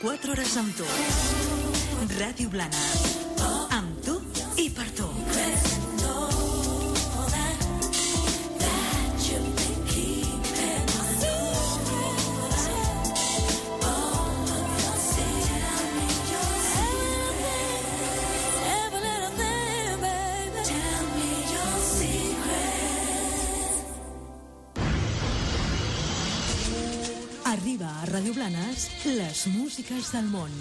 24 hores amb tu. Ràdio Blana. Arriba a Ràdio Blanes les músiques del món.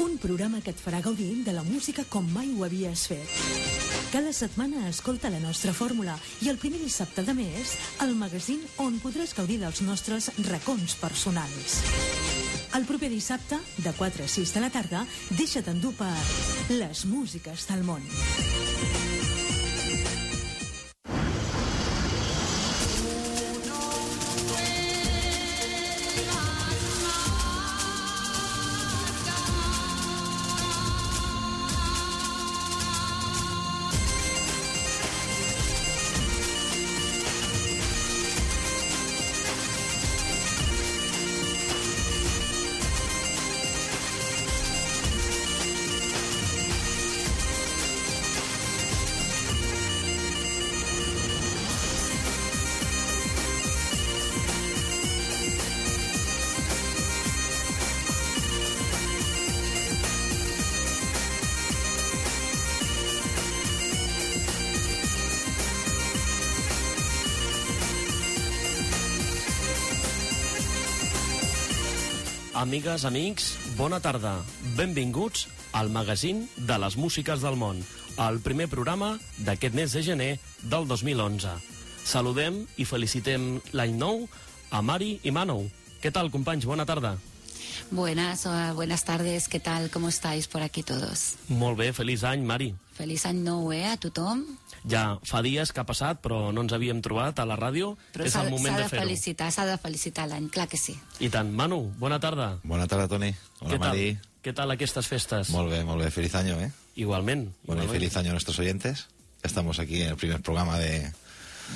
Un programa que et farà gaudir de la música com mai ho havies fet. Cada setmana escolta la nostra fórmula i el primer dissabte de mes, el magazín on podràs gaudir dels nostres racons personals. El proper dissabte, de 4 a 6 de la tarda, deixa't endur per les músiques del món. Amigues, amics, bona tarda. Benvinguts al magazín de les músiques del món, el primer programa d'aquest mes de gener del 2011. Saludem i felicitem l'any nou a Mari i Manu. Què tal, companys? Bona tarda. Buenas, buenas tardes, ¿qué tal? ¿Cómo estáis por aquí todos? Molt bé, feliç any, Mari. Feliç any nou, eh, a tothom. Ja fa dies que ha passat, però no ens havíem trobat a la ràdio. Però És s'ha el moment s'ha de, de fer-ho. felicitar, s'ha de felicitar l'any, clar que sí. I tant. Manu, bona tarda. Bona tarda, Toni. Hola, Què tal? Què tal aquestes festes? Molt bé, molt bé. Feliz año, ¿eh? Igualment. Bueno, y igualment. feliz año a nuestros oyentes. Ya estamos aquí en el primer programa de,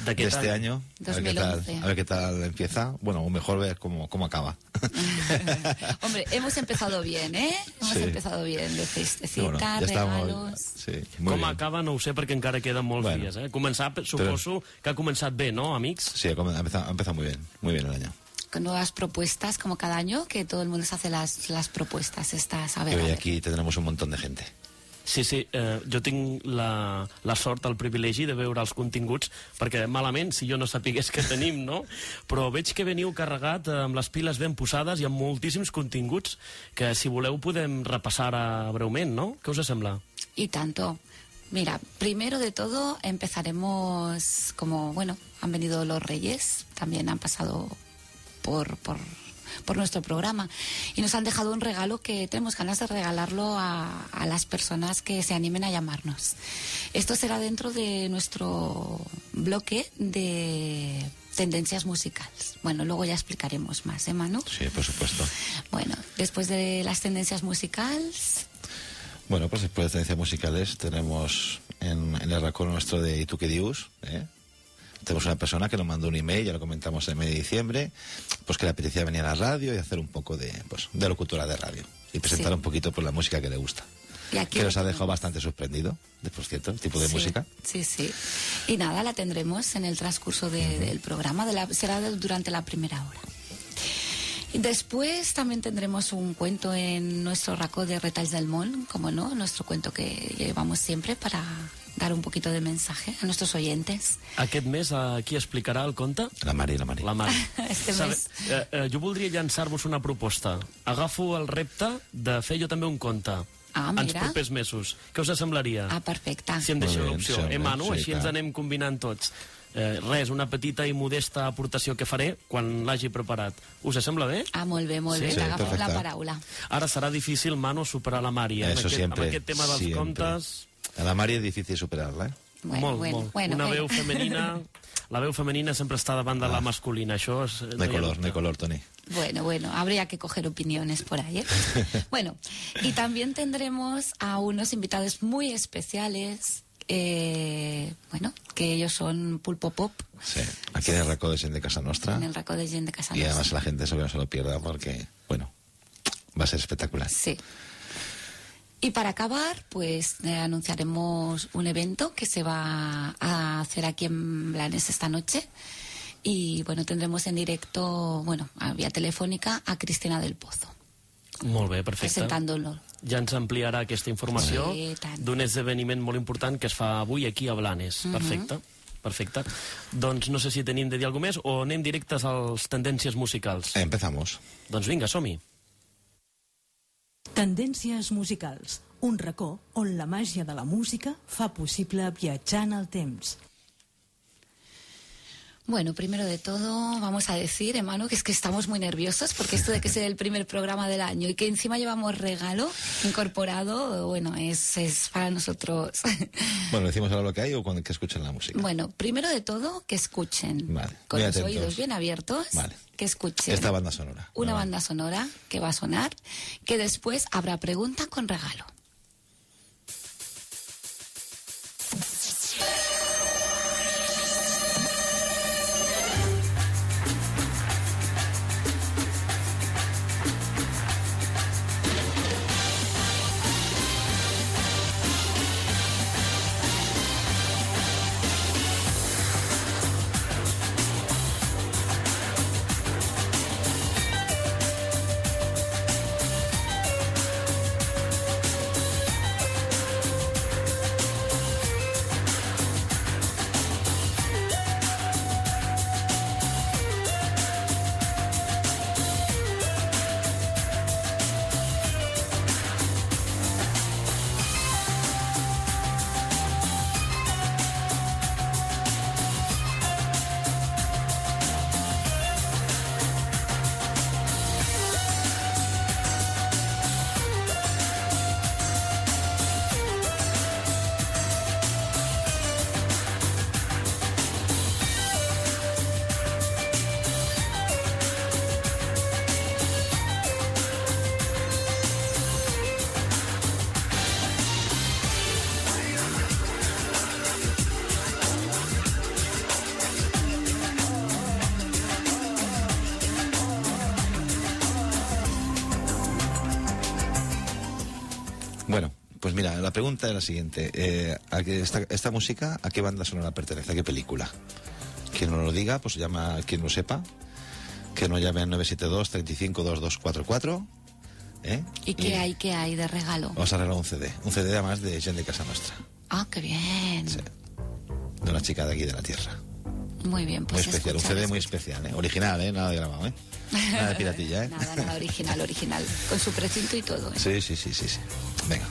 de D'aquest este año. A ver, qué tal, 2011. a ver qué tal empieza. Bueno, o mejor ver cómo, cómo acaba. Hombre, hemos empezado bien, ¿eh? Hemos Sí. empezado bien, de festecitas, Bueno, ya estamos. regalos... Sí, Com bien. acaba no ho sé perquè encara queden molts Bueno. dies. Eh? Començar, suposo que ha començat bé, no, amics? Sí, ha empezado, ha empezado muy bien. Muy bien el año. Con nuevas propuestas, como cada año, que todo el mundo se hace las, las propuestas estas. A Y ver, a hoy ver. aquí tendremos un montón de gente. Sí, sí, eh, jo tinc la, la sort, el privilegi de veure els continguts, perquè malament, si jo no sapigués que tenim, no? Però veig que veniu carregat eh, amb les piles ben posades i amb moltíssims continguts que, si voleu, podem repassar breument, no? Què us sembla? Y tanto. Mira, primero de todo empezaremos como, bueno, han venido los reyes, también han pasado por, por, por nuestro programa y nos han dejado un regalo que tenemos ganas de regalarlo a, a las personas que se animen a llamarnos. Esto será dentro de nuestro bloque de tendencias musicales. Bueno, luego ya explicaremos más, ¿eh, Manu? Sí, por supuesto. Bueno, después de las tendencias musicales, Bueno, pues después de tendencias musicales tenemos en, en el racón nuestro de ¿Y tú qué dius? ¿eh? Tenemos una persona que nos mandó un email, ya lo comentamos en el mes de diciembre, pues que le apetecía venir a la radio y hacer un poco de, pues, de locutora de radio y presentar Sí. un poquito pues, la música que le gusta. y aquí Que nos ha dejado bastante sorprendido, de, por cierto, el tipo de Sí, música. Sí, sí. Y nada, la tendremos en el transcurso de- del programa, de la, será durante la primera hora. Después también tendremos un cuento en nuestro raco de Retalls del Món, como no, nuestro cuento que llevamos siempre para dar un poquito de mensaje a nuestros oyentes. Aquest mes, eh, qui explicarà el conte? La Mari, la Mari. La Mari. Este mes. eh, eh, jo voldria llançar-vos una proposta. Agafo el repte de fer jo també un conte. Ah, ens mira. propers mesos. Què us semblaria? Ah, perfecte. Si em deixeu bé, l'opció. Eh, Manu? sí, Així ens clar. anem combinant tots. Eh, res, una petita i modesta aportació que faré quan l'hagi preparat. Us sembla bé? Ah, molt bé, molt Sí, bé. sí, T'ha agafat la paraula. Ara serà difícil, Manu, superar la Mari. Eh? Eso amb, aquest, siempre, amb aquest tema dels siempre. comptes... A la Mari es difícil superarla, ¿eh? Bueno, molt, bueno, molt. bueno, Una bueno. veu femenina... La veu femenina sempre està davant de la masculina, això és... No hay hi ha color, no hay color, Tony. Bueno, bueno, habría que coger opiniones por ahí. ¿eh? bueno, y también tendremos a unos invitados muy especiales, eh, bueno, que ellos son Pulpo Pop Sí. Aquí en el Racó de Gent de Casa Nostra. en el Raco de Gent de Casa Y además la gente eso que no se lo pierda porque, bueno, va a ser espectacular. Sí. Y para acabar, pues eh, anunciaremos un evento que se va a hacer aquí en Blanes esta noche. Y bueno, tendremos en directo, bueno, a vía telefónica a Cristina del Pozo, Molt bé, perfecte. presentándolo. Ja ens ampliarà aquesta informació Sí, d'un esdeveniment molt important que es fa avui aquí a Blanes. Mhm. Perfecte. Perfecte. Doncs no sé si tenim de dir alguna més o anem directes als tendències musicals. Empezamos. Doncs vinga, som-hi. Tendències musicals. Un racó on la màgia de la música fa possible viatjar en el temps. Bueno, primero de todo, vamos a decir, hermano, que es que estamos muy nerviosos porque esto de que sea el primer programa del año y que encima llevamos regalo incorporado, bueno, es, es para nosotros. Bueno, ¿decimos ahora lo que hay o cuando que escuchen la música? bueno, primero de todo, que escuchen Vale, con los atentos. oídos bien abiertos, Vale. que escuchen Esta banda sonora. una banda sonora que va a sonar, que después habrá pregunta con regalo. La pregunta es la siguiente. Eh, ¿a qué- esta, esta música, ¿a qué banda sonora pertenece? ¿A qué película? Quien no lo diga, pues llama, quien lo sepa, que nos llame al 972-352244. ¿eh? ¿Y qué hay, qué hay de regalo? Vamos a arreglar un CD. Un CD además de Gente de Casa Nostra. Ah, qué bien. Sí. De una chica de aquí de la tierra. Muy bien, Muy pues especial, un CD muy especial, ¿eh? Original, ¿eh? Nada de grabado, ¿eh? Nada de piratilla, ¿eh? Nada, nada, original, original. Con su precinto y todo. ¿eh? Sí, sí, sí, sí, sí. Venga.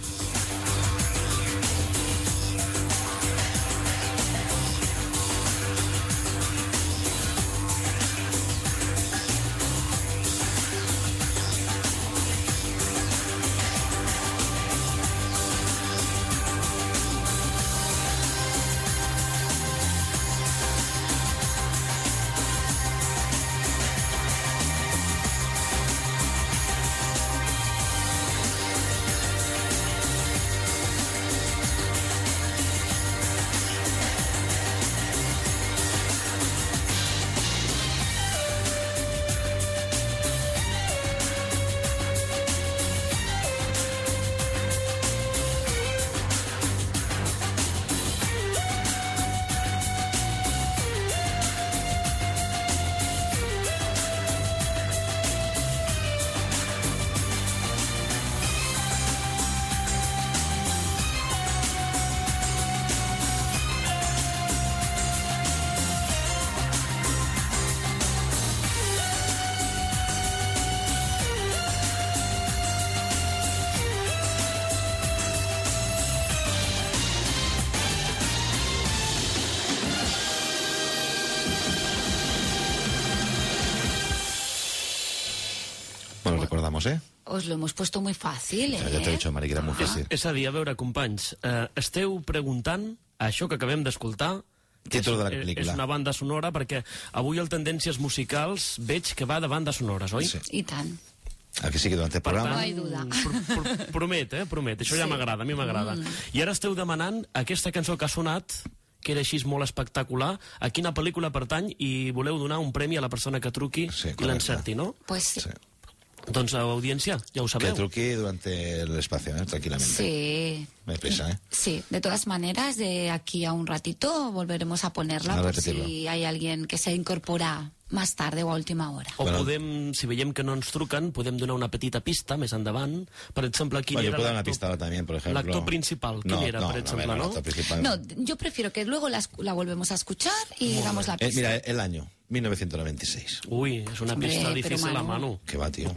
Os lo hemos puesto muy fácil, Ja, ja t'he ¿eh? dit, Mari, que era molt fàcil. És a dir, a veure, companys, eh, esteu preguntant això que acabem d'escoltar Títol de la és, pel·lícula. és una banda sonora perquè avui el Tendències Musicals veig que va de bandes sonores, oi? Sí. I tant. El que sí que durante el Per tant, programa... No duda. pr pr promet, eh? Promet. Això ja Sí. m'agrada, a mi m'agrada. Mm. I ara esteu demanant aquesta cançó que ha sonat que era així molt espectacular, a quina pel·lícula pertany i voleu donar un premi a la persona que truqui Sí, i l'encerti, no? Pues sí. Sí. Doncs, audiència, ja ho Que sabeu. truqui durante el espacio, ¿eh? tranquilamente. Sí. Me pesa, ¿eh? Sí, de todas maneras, de aquí a un ratito volveremos a ponerla A por repetirlo. si hay alguien que se incorpora más tarde o a última hora. O Bueno. podem, si veiem que no ens truquen, podem donar una petita pista més endavant. Per exemple, quin Bueno, yo era puedo dar una l'actor- pista ahora también, por ejemplo. L'actor principal, quin no, era, no, per no, exemple, no? No, yo prefiero que luego la, la volvemos a escuchar y damos la Eh, pista. mira, el año, 1996. Ui, és una pista però difícil a Manu. mano. Que va, tío.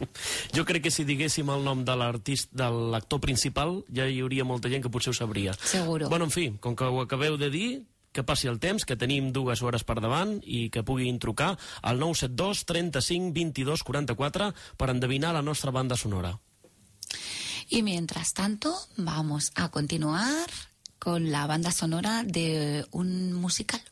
Jo crec que si diguéssim el nom de l'artist, de l'actor principal, ja hi hauria molta gent que potser ho sabria. Seguro. Bueno, en fi, com que ho acabeu de dir, que passi el temps, que tenim dues hores per davant i que puguin trucar al 972 35 22 44 per endevinar la nostra banda sonora. Y mientras tanto, vamos a continuar con la banda sonora de un musical.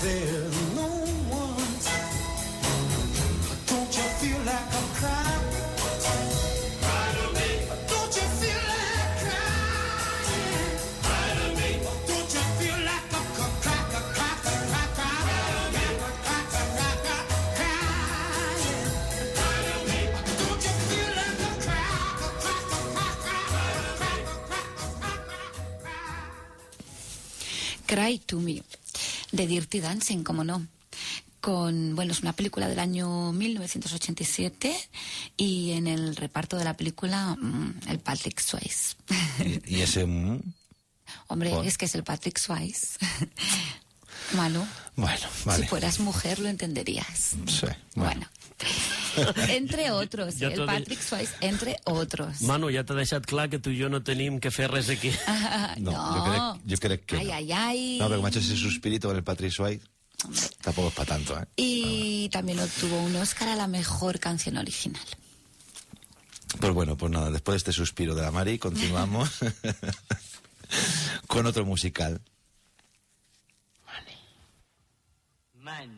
there. Dirty Dancing, como no. Con, bueno, es una película del año 1987 y en el reparto de la película mm, el Patrick Swayze. Y, y ese... mm, Hombre, Por- es que es el Patrick Swayze. Manu, Bueno, vale. si fueras mujer lo entenderías. Sí, bueno. Bueno. entre otros, Ja el Patrick Swayze, entre otros. Manu, ja t'ha deixat clar que tu i jo no tenim que fer res aquí. Ah, No, yo creo, yo creo que Ay, no. ay, ay. No, pero macho, ese suspirito con el Patrick Swayze Hombre. tampoco es para tanto, ¿eh? Y también obtuvo un Oscar a la mejor canción original. Pues bueno, pues nada, después de este suspiro de la Mari, continuamos con otro musical. Money. Money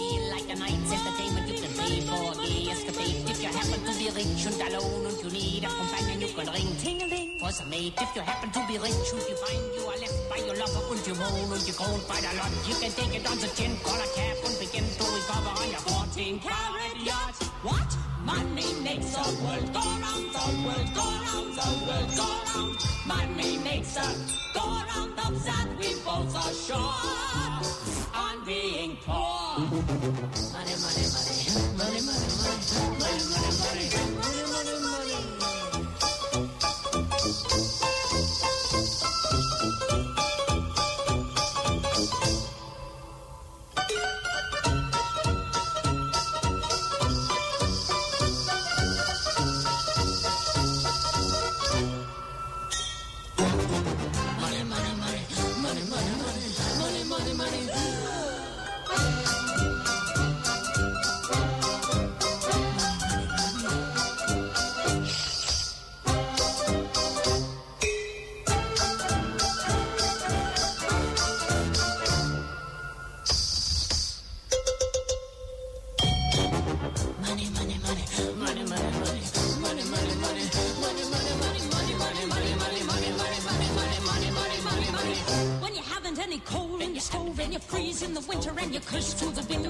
happen to be rich and alone and you need a companion, you can ring ting-a-ling for some mate. If you happen to be rich and you find you are left by your lover and you moan and you groan quite a lot, you can take it on the chin, call a cab and begin to recover on your 14 carat yacht. What? Money makes the world go round, the world go round, the world go round. Money makes the go round of that we both are sure on being poor. Money, money, money, money, money, money, money, money, Thank you. winter and your cush to have been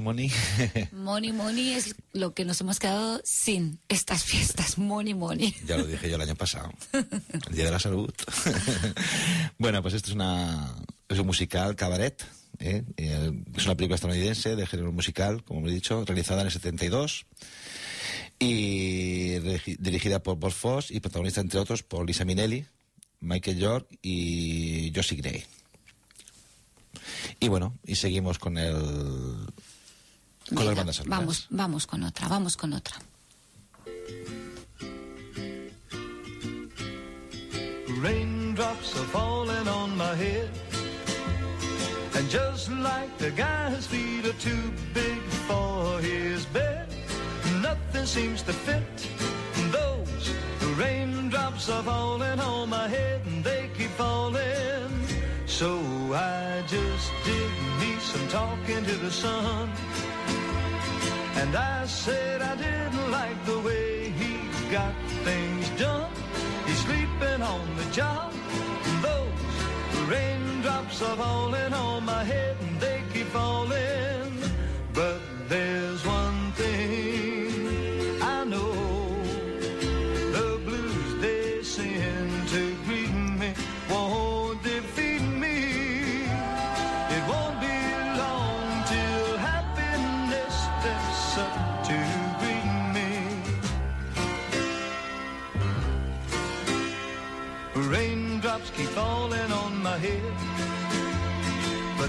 Money, money, money, money. Es lo que nos hemos quedado sin estas fiestas. Money, money. Ya lo dije yo el año pasado. El Día de la Salud. bueno, pues esto es, una, es un musical cabaret. ¿eh? Eh, Es una película estadounidense de género musical, como he dicho, realizada en el 72 y dirigida por Bob Foss y protagonista, entre otros, por Lisa Minnelli, Michael York y Josie Gray. Y bueno, y seguimos con el con Venga, las bandas sonoras. Vamos, vamos con otra, vamos con otra. Raindrops are falling on my head. And just like the guy's feet are too big for his bed, nothing seems to fit. Those raindrops are falling on my head and they keep falling. So I just did me some talking to the sun. And I said I didn't like the way he got things done. He's sleeping on the job. Those raindrops are falling on my head and they keep falling. But there's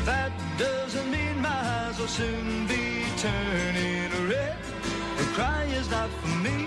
that doesn't mean my eyes will soon be turning red. The cry is not for me,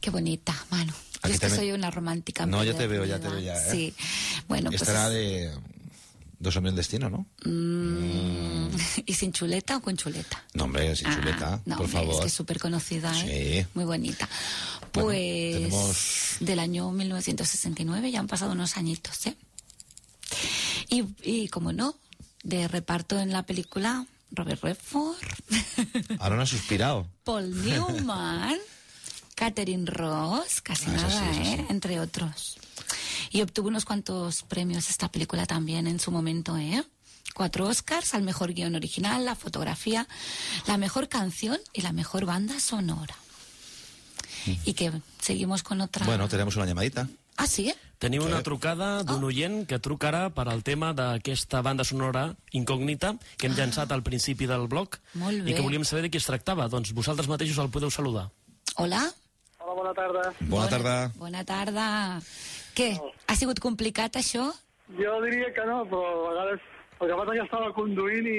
Qué bonita, Manu. Yo es que soy una romántica. No, ya te veo, ya te veo ya, ¿eh? Sí. Bueno, pues... Esta era de Dos hombres en destino, ¿no? mm, ¿Y sin chuleta o con chuleta? No, hombre, sin Ah, chuleta, no, por hombre, favor. Es que es súper conocida, ¿eh? Sí. Muy bonita. Bueno, Pues tenemos- del año 1969 ya han pasado unos añitos, ¿eh? Y, y como no, de reparto en la película Robert Redford, Ahora no has suspirado. Paul Newman, Catherine Ross, casi Ah, nada. ¿eh? Entre otros. Y obtuvo unos cuantos premios esta película también en su momento, ¿eh? Cuatro Oscars al mejor guion original, la fotografía, la mejor canción y la mejor banda sonora. Y que seguimos con otra. Bueno, tenemos una llamadita. Ah, sí? Tenim una trucada d'un oient que truca ara per al tema d'aquesta banda sonora incògnita que hem llançat al principi del bloc i que volíem saber de qui es tractava. Doncs vosaltres mateixos el podeu saludar. Hola? Hola, bona tarda. Bona tarda. Bona tarda. Què? Ha sigut complicat, això? Jo diria que no, però a vegades... El que passa que estava conduint i,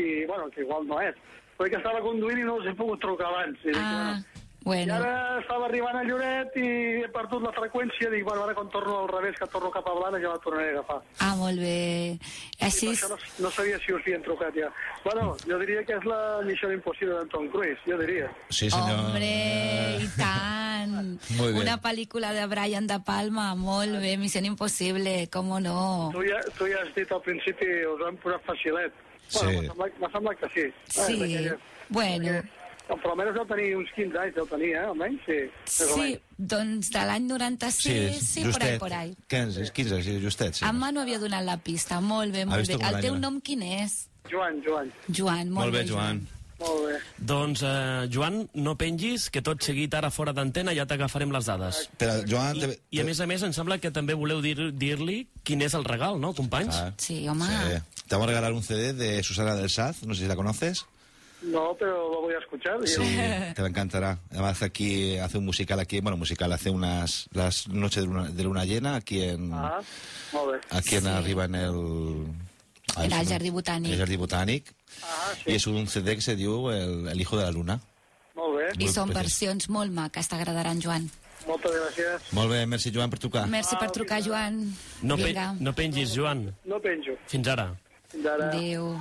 i bueno, que igual no és. Però que estava conduint i no us he pogut trucar abans. I, dic, Ah, bueno, I bueno. ara estava arribant a Lloret i he perdut la freqüència. Dic, bueno, ara quan torno al revés, que torno cap a Blanes, ja la tornaré a agafar. Ah, molt bé. Així... no, no sabia si us havien trucat ja. Bueno, jo diria que és la missió impossible d'en Tom Cruise, jo diria. Sí, senyor. Hombre, i tant. Muy bien. Una pel·lícula de Brian De Palma, molt bé, Missió Impossible, com no. Tu ja, tu ja has dit al principi, us ho hem posat facilet. Bueno, Sí. m'ha semblat, m'ha semblat que sí. Sí, d'aquelles- bueno. perquè- Però almenys deu tenir uns 15 anys, deu tenir, eh? Almenys, sí. Sí, doncs de l'any 96, sí, por ahí, por ahí. 15, 15, sí, justet, sí. En Manu havia donat la pista, molt bé, molt bé. El teu nom quin és? Joan, Joan. Joan, molt, Molt bé, Joan. Molt bé. Doncs, eh, Joan, no pengis, que tot seguit ara fora d'antena ja t'agafarem les dades. Però, Joan... I, te- I a més a més em sembla que també voleu dir- dir-li quin és el regal, no, companys? Ah, Sí, home. sí. Te vamos a regalar un CD de Susana del Saz, no sé si la conoces. No, pero lo voy a escuchar. Sí, te encantará. Además aquí hace un musical aquí, bueno, musical hace unas las noches de luna, de luna llena aquí en Ah, aquí en Sí. arriba en el En el Jardí Botànic. El Jardí Botànic. Ah, Y sí, es un CD que se dio el, el hijo de la luna. molt bé. I Molt són preciós. versions molt maques, t'agradaran, Joan. Moltes gràcies. Molt bé, merci Joan per trucar. Merci per trucar, Joan. No, pe Vinga, no pengis, Joan. No penjo. Fins ara. Fins ara. adéu.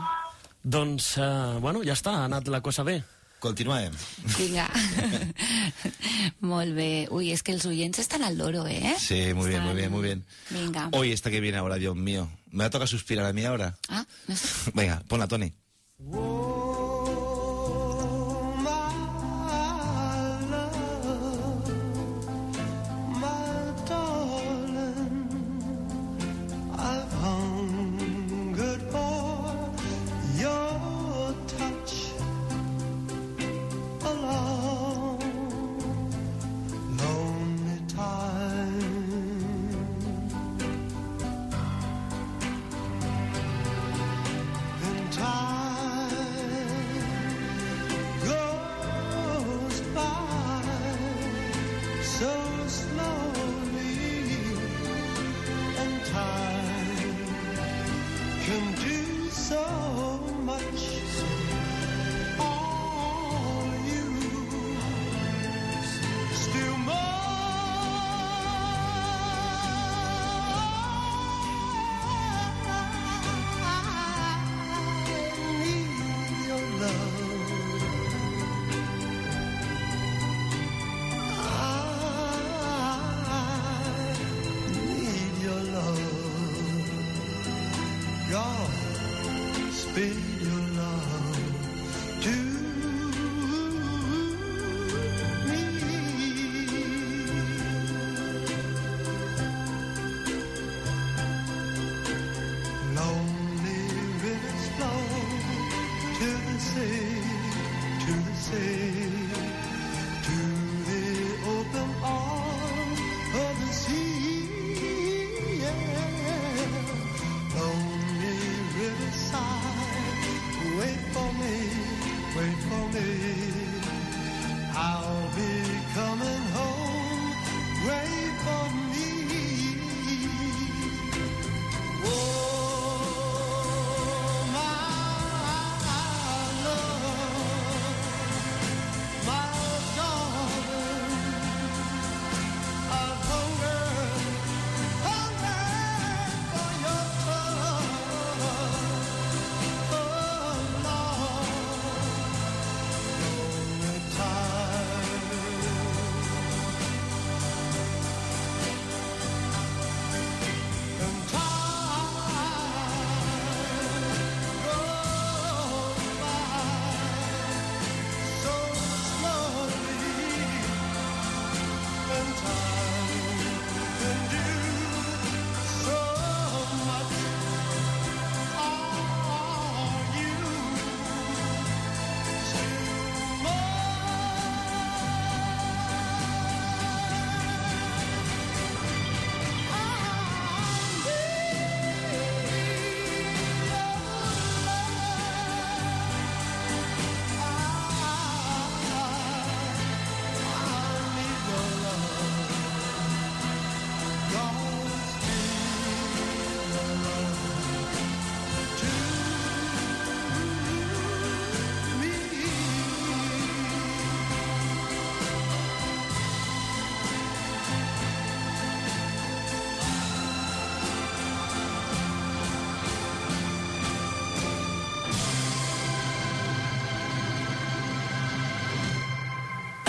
Doncs, eh, bueno, ja està, ha anat la cosa bé. Continuem. Vinga. molt bé. Ui, és que els oients estan al loro, eh? Sí, muy bien, muy Estan- bien, muy bien. Vinga. Hoy esta que viene ahora, Dios mío. Me va a tocar suspirar a mí ahora. Ah, no sé. Venga, ponla, Tony. say.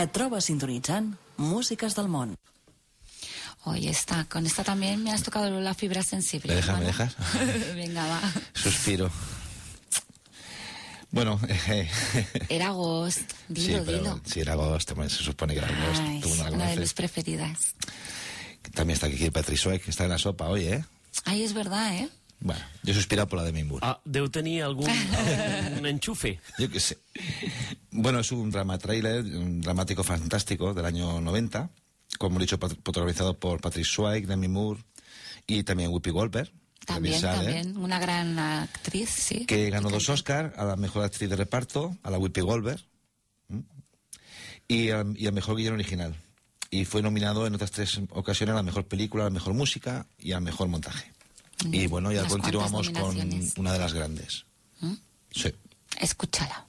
Et trobes sintonitzant Músiques del Món. Oye, está, con esta también me has tocado la fibra sensible. ¿Me dejas, me dejas? Venga, va. Suspiro. Bueno, eh, Era Ghost. sí, Dilo, pero dilo. si era agosto, bueno, se supone que era agosto. Ay, tú no la una de mis preferidas. También está aquí Patrick Swayze, que está en la sopa hoy, ¿eh? Ay, es verdad, ¿eh? Bueno, yo he suspirado por la de Mimbur. Ah, deu tenir algun, algun enchufe. Yo qué sé. Bueno, es un drama trailer, un dramático fantástico del año 90, como he dicho, protagonizado por Patrick Swayze, Demi Moore y también Whoopi Goldberg. También, también. Una gran actriz, sí. Que ganó dos Oscars, a la mejor actriz de reparto, a la Whoopi Goldberg, ¿m? y al, y al mejor guion original. Y fue nominado en otras tres ocasiones a la mejor película, a la mejor música y al mejor montaje. Y bueno, ya continuamos con una de las grandes. ¿Mm? Sí. Escúchala.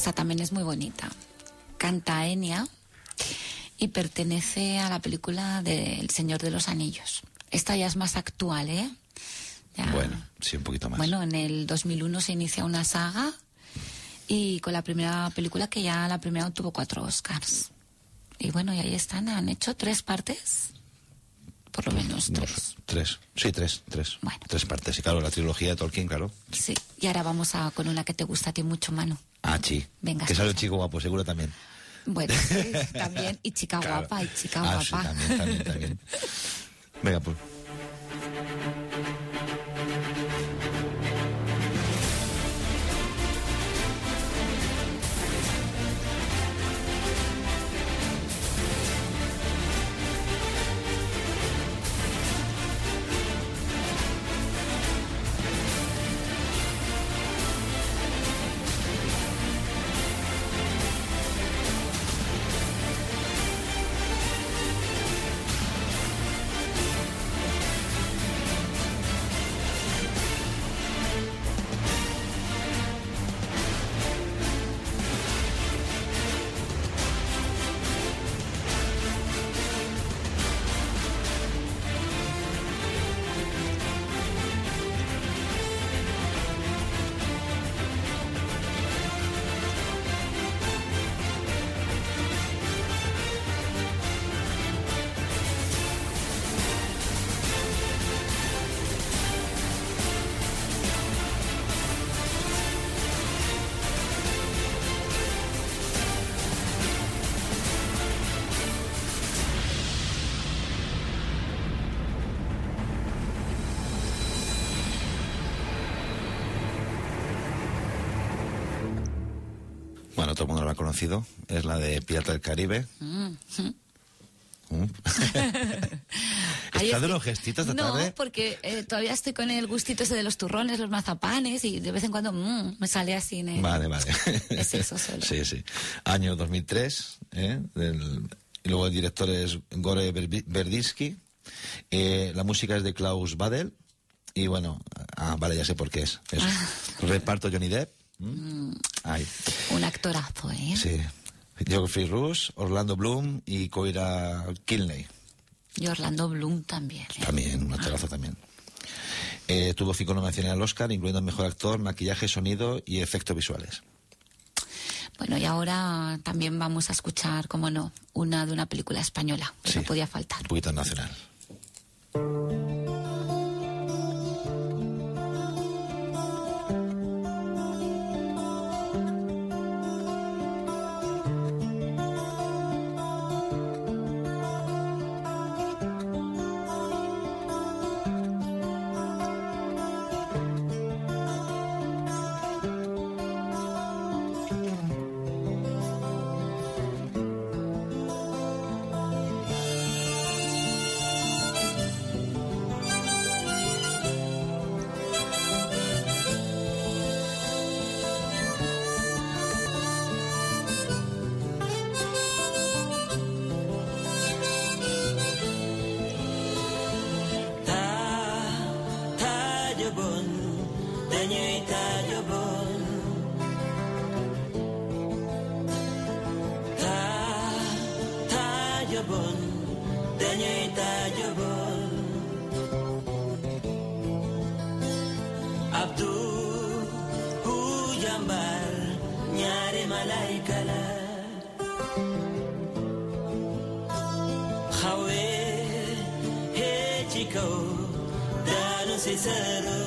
Esta también es muy bonita. Canta Enya y pertenece a la película de El Señor de los Anillos. Esta ya es más actual, ¿eh? Ya- Bueno, sí, un poquito más. Bueno, en el 2001 se inicia una saga y con la primera película que ya la primera obtuvo cuatro Oscars. Y bueno, y ahí están, han hecho tres partes, por lo menos No tres. tres. Sí, tres, tres. Tres partes. Y claro, la trilogía de Tolkien, claro. Sí, y ahora vamos a con una que te gusta a ti mucho, Manu. Ah, sí. Venga, Que sale un chico guapo, seguro también. Bueno, sí, también, y chica Claro. guapa, y chica Ah, sí, guapa. también, también, también. Venga, pues. Conocido. Es la de Pirata del Caribe. Mm. Mm. ¿Está es de los gestitos de no, tarde? porque eh, todavía estoy con el gustito ese de los turrones, los mazapanes, y de vez en cuando mm, me sale así en el... Vale, vale. Es eso solo. Sí, sí. Año 2003. ¿eh? Del- y luego el director es Gore Verbinski. Eh, la música es de Klaus Badel. Y bueno, ah, vale, ya sé por qué es. Eso. Reparto Johnny Depp. Mm, Ay, un actorazo, ¿eh? sí. Geoffrey Rush, Orlando Bloom y Coira Kinley. Y Orlando Bloom también. ¿eh? También, un actorazo también. Eh, tuvo cinco nominaciones al Oscar, incluyendo Mejor Actor, Maquillaje, Sonido y Efectos Visuales. Bueno, y ahora también vamos a escuchar, como no, una de una película española, que no podía faltar. Un poquito nacional. Dancing shadow, dancing shadow.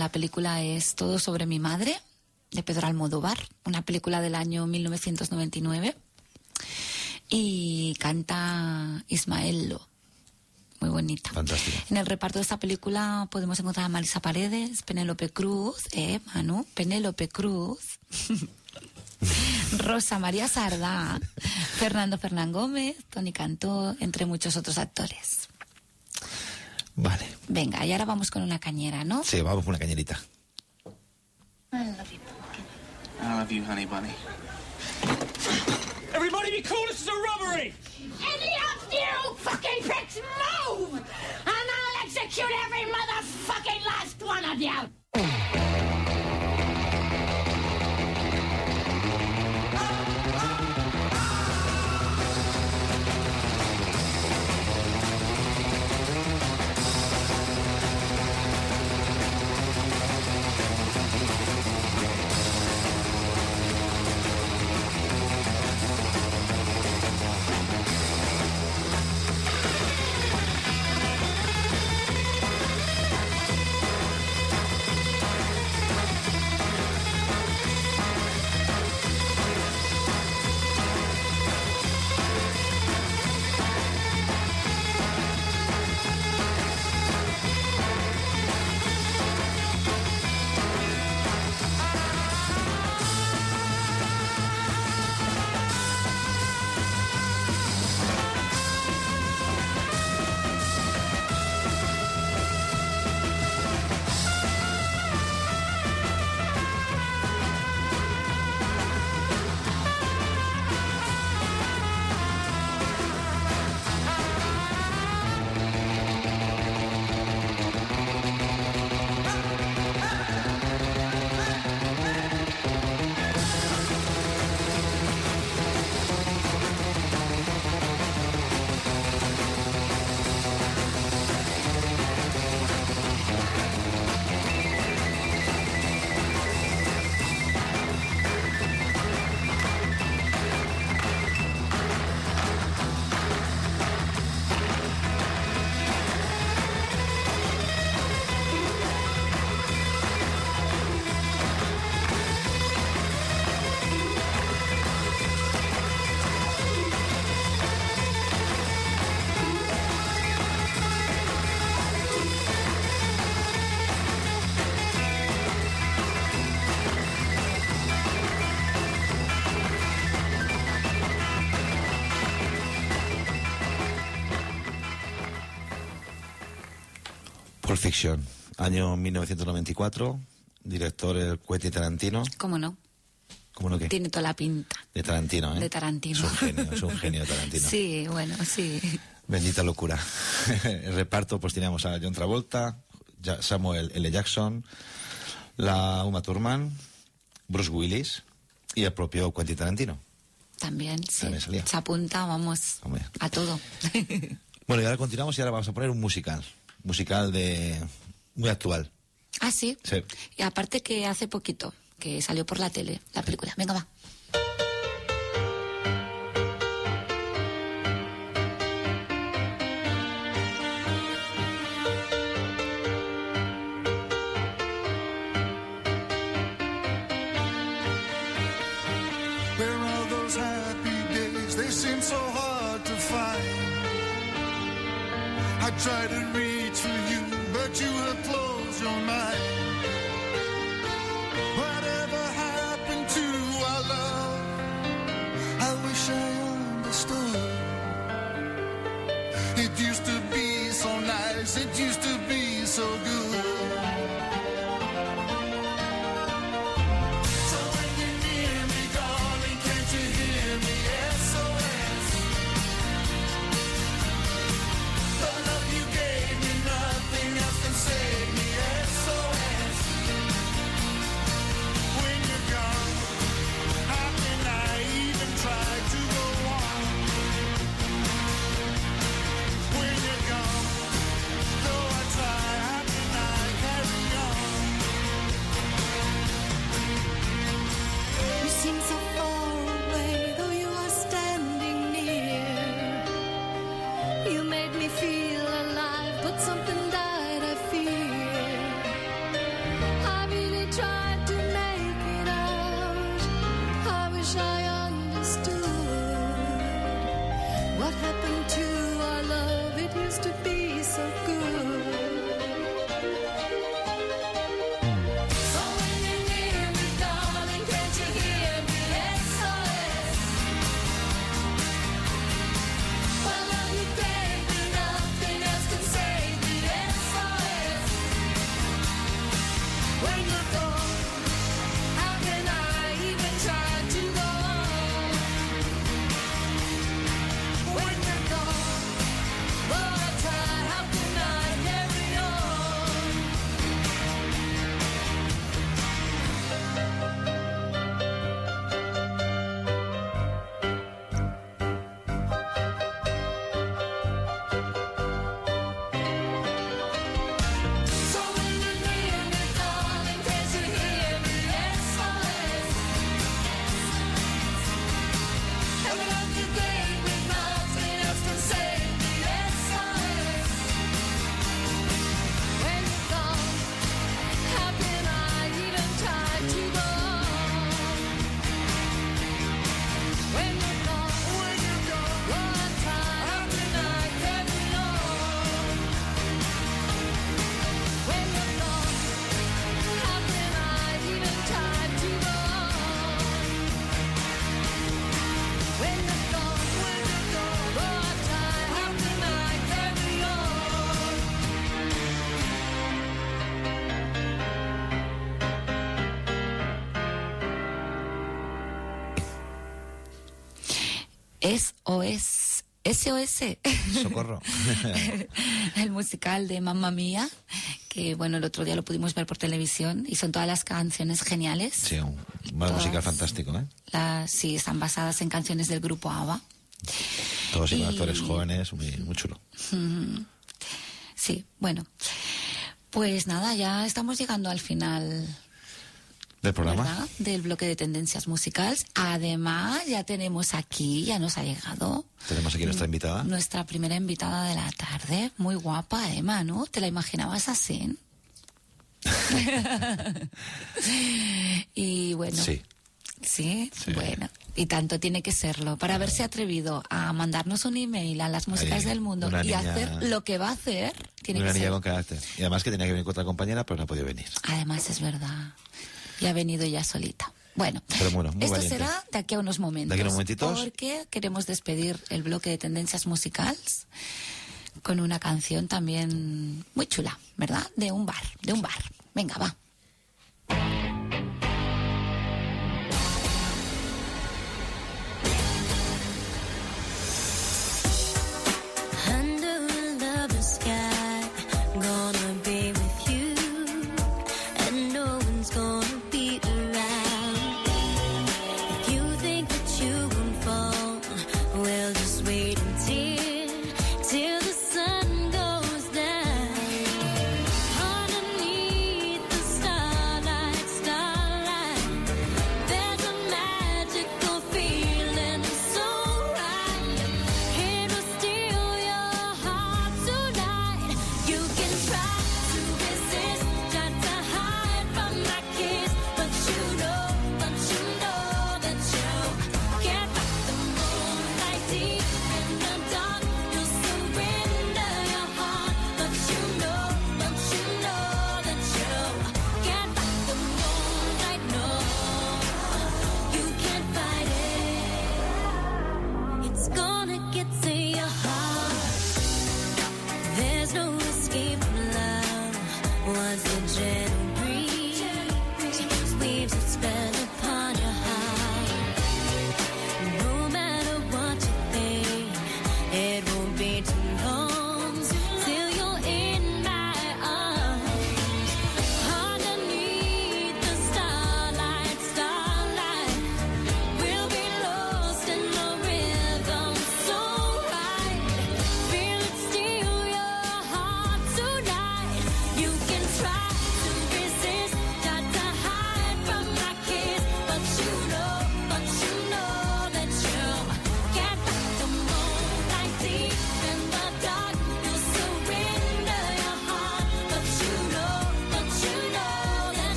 La película es Todo sobre mi madre, de Pedro Almodóvar, una película del año 1999. Y canta Ismael Lo. Muy bonita. Fantástico. En el reparto de esta película podemos encontrar a Marisa Paredes, Penélope Cruz, eh, Manu, Penélope Cruz, Rosa María Sardá, Fernando Fernán Gómez, Tony Cantó, entre muchos otros actores. Vale. Venga, y ahora vamos con una cañera, ¿no? Sí, vamos con una cañerita. I love you, honey bunny. Everybody be cool, this is a robbery! Any of you fucking pricks move! And I'll execute every motherfucking last one of you! Fiction, año 1994, director el Quentin Tarantino. ¿Cómo no? ¿Cómo no qué? Tiene toda la pinta De Tarantino, ¿eh? de Tarantino. Es un genio, es un genio Tarantino. Sí, bueno, sí. Bendita locura. el reparto, pues teníamos a John Travolta, Samuel L. Jackson, la Uma Thurman, Bruce Willis y el propio Quentin Tarantino. También, sí. También salía. Se apunta, vamos, Hombre. a todo. Bueno, y ahora continuamos y ahora vamos a poner un musical. Musical de... muy actual. ah, sí. Sí. Y aparte que hace poquito, que salió por la tele, la película. Venga, va. Those SOS. SOS. Socorro. el musical de Mamma Mía, que bueno, el otro día lo pudimos ver por televisión y son todas las canciones geniales. Sí, un musical fantástico, ¿eh? Las, sí, están basadas en canciones del grupo ABBA. Todos Y- actores jóvenes, muy, muy chulo. Sí, bueno. Pues nada, ya estamos llegando al final Del programa. ¿verdad? del bloque de tendencias musicales. Además, ya tenemos aquí, ya nos ha llegado Tenemos aquí nuestra invitada. nuestra primera invitada de la tarde. Muy guapa, Emma, ¿no? ¿Te la imaginabas así? y bueno. Sí. ¿Sí? bueno. Y tanto tiene que serlo. Para haberse atrevido a mandarnos un email a las músicas Ahí, del mundo y niña- hacer lo que va a hacer, tiene Una que niña ser. con carácter. Y además que tenía que venir con otra compañera, pero no ha podido venir. Además, es verdad. Y ha venido ya solita. Bueno, esto valiente. será de aquí a unos momentos. De aquí a unos momentitos. Porque queremos despedir el bloque de tendencias musicales con una canción también muy chula, ¿verdad? De un bar, de un bar. Venga, va.